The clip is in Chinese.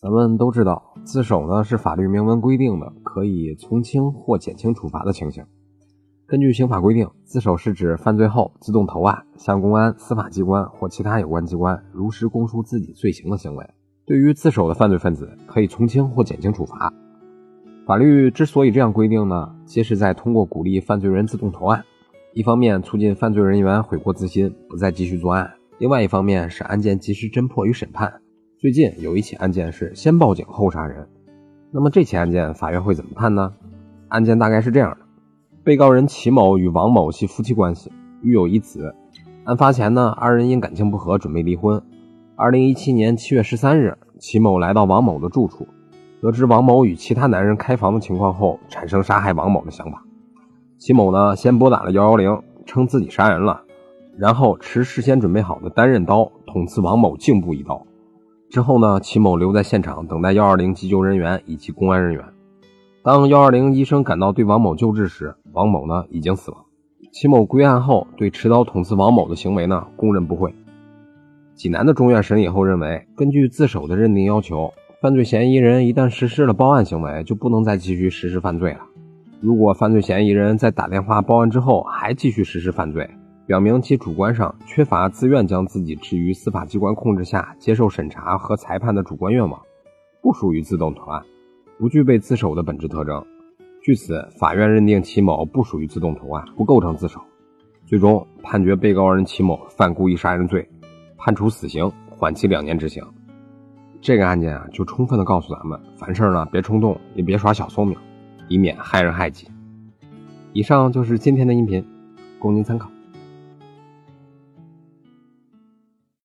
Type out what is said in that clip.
咱们都知道，自首呢是法律明文规定的可以从轻或减轻处罚的情形。根据刑法规定，自首是指犯罪后自动投案，向公安、司法机关或其他有关机关如实供述自己罪行的行为。对于自首的犯罪分子，可以从轻或减轻处罚。法律之所以这样规定呢，皆是在通过鼓励犯罪人自动投案，一方面促进犯罪人员悔过自新，不再继续作案；另外一方面是案件及时侦破与审判。最近有一起案件是先报警后杀人，那么这起案件法院会怎么判呢？案件大概是这样的：被告人齐某与王某系夫妻关系，育有一子。案发前呢，二人因感情不和准备离婚。二零一七年七月十三日，齐某来到王某的住处，得知王某与其他男人开房的情况后，产生杀害王某的想法。齐某呢，先拨打了幺幺零，称自己杀人了，然后持事先准备好的单刃刀捅刺王某颈部一刀。之后呢，齐某留在现场等待幺二零急救人员以及公安人员。当幺二零医生赶到对王某救治时，王某呢已经死亡。齐某归案后，对持刀捅刺王某的行为呢供认不讳。济南的中院审理后认为，根据自首的认定要求，犯罪嫌疑人一旦实施了报案行为，就不能再继续实施犯罪了。如果犯罪嫌疑人在打电话报案之后还继续实施犯罪，表明其主观上缺乏自愿将自己置于司法机关控制下接受审查和裁判的主观愿望，不属于自动投案，不具备自首的本质特征。据此，法院认定齐某不属于自动投案，不构成自首，最终判决被告人齐某犯故意杀人罪，判处死刑，缓期两年执行。这个案件啊，就充分的告诉咱们，凡事呢别冲动，也别耍小聪明，以免害人害己。以上就是今天的音频，供您参考。